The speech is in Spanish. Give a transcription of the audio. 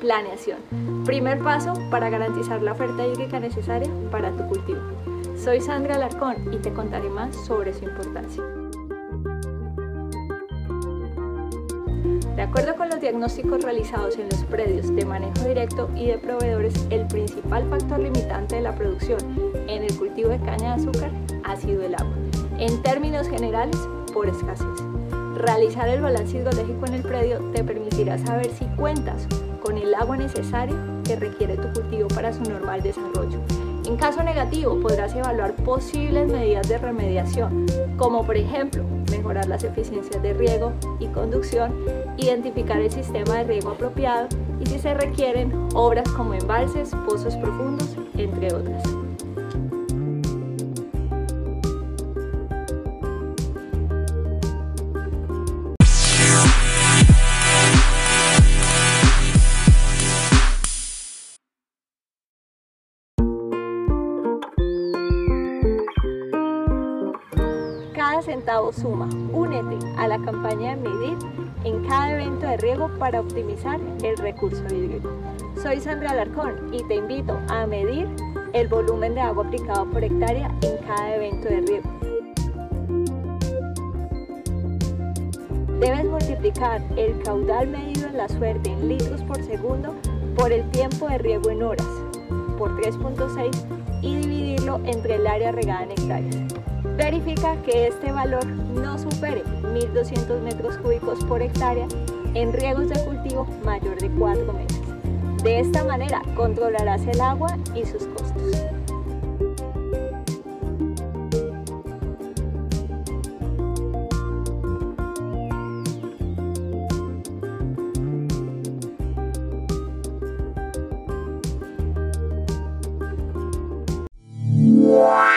Planeación. Primer paso para garantizar la oferta hídrica necesaria para tu cultivo. Soy Sandra Alarcón y te contaré más sobre su importancia. De acuerdo con los diagnósticos realizados en los predios de manejo directo y de proveedores, el principal factor limitante de la producción en el cultivo de caña de azúcar ha sido el agua. En términos generales, por escasez. Realizar el balance hidrológico en el predio te permitirá saber si cuentas el agua necesaria que requiere tu cultivo para su normal desarrollo. En caso negativo, podrás evaluar posibles medidas de remediación, como por ejemplo mejorar las eficiencias de riego y conducción, identificar el sistema de riego apropiado y si se requieren obras como embalses, pozos profundos, entre otras. Centavo suma. Únete a la campaña de medir en cada evento de riego para optimizar el recurso hídrico. Soy Sandra Alarcón y te invito a medir el volumen de agua aplicado por hectárea en cada evento de riego. Debes multiplicar el caudal medido en la suerte en litros por segundo por el tiempo de riego en horas por 3.6 y dividirlo entre el área regada en hectáreas. Verifica que este valor no supere 1.200 metros cúbicos por hectárea en riegos de cultivo mayor de 4 meses. De esta manera controlarás el agua y sus costos. Yeah.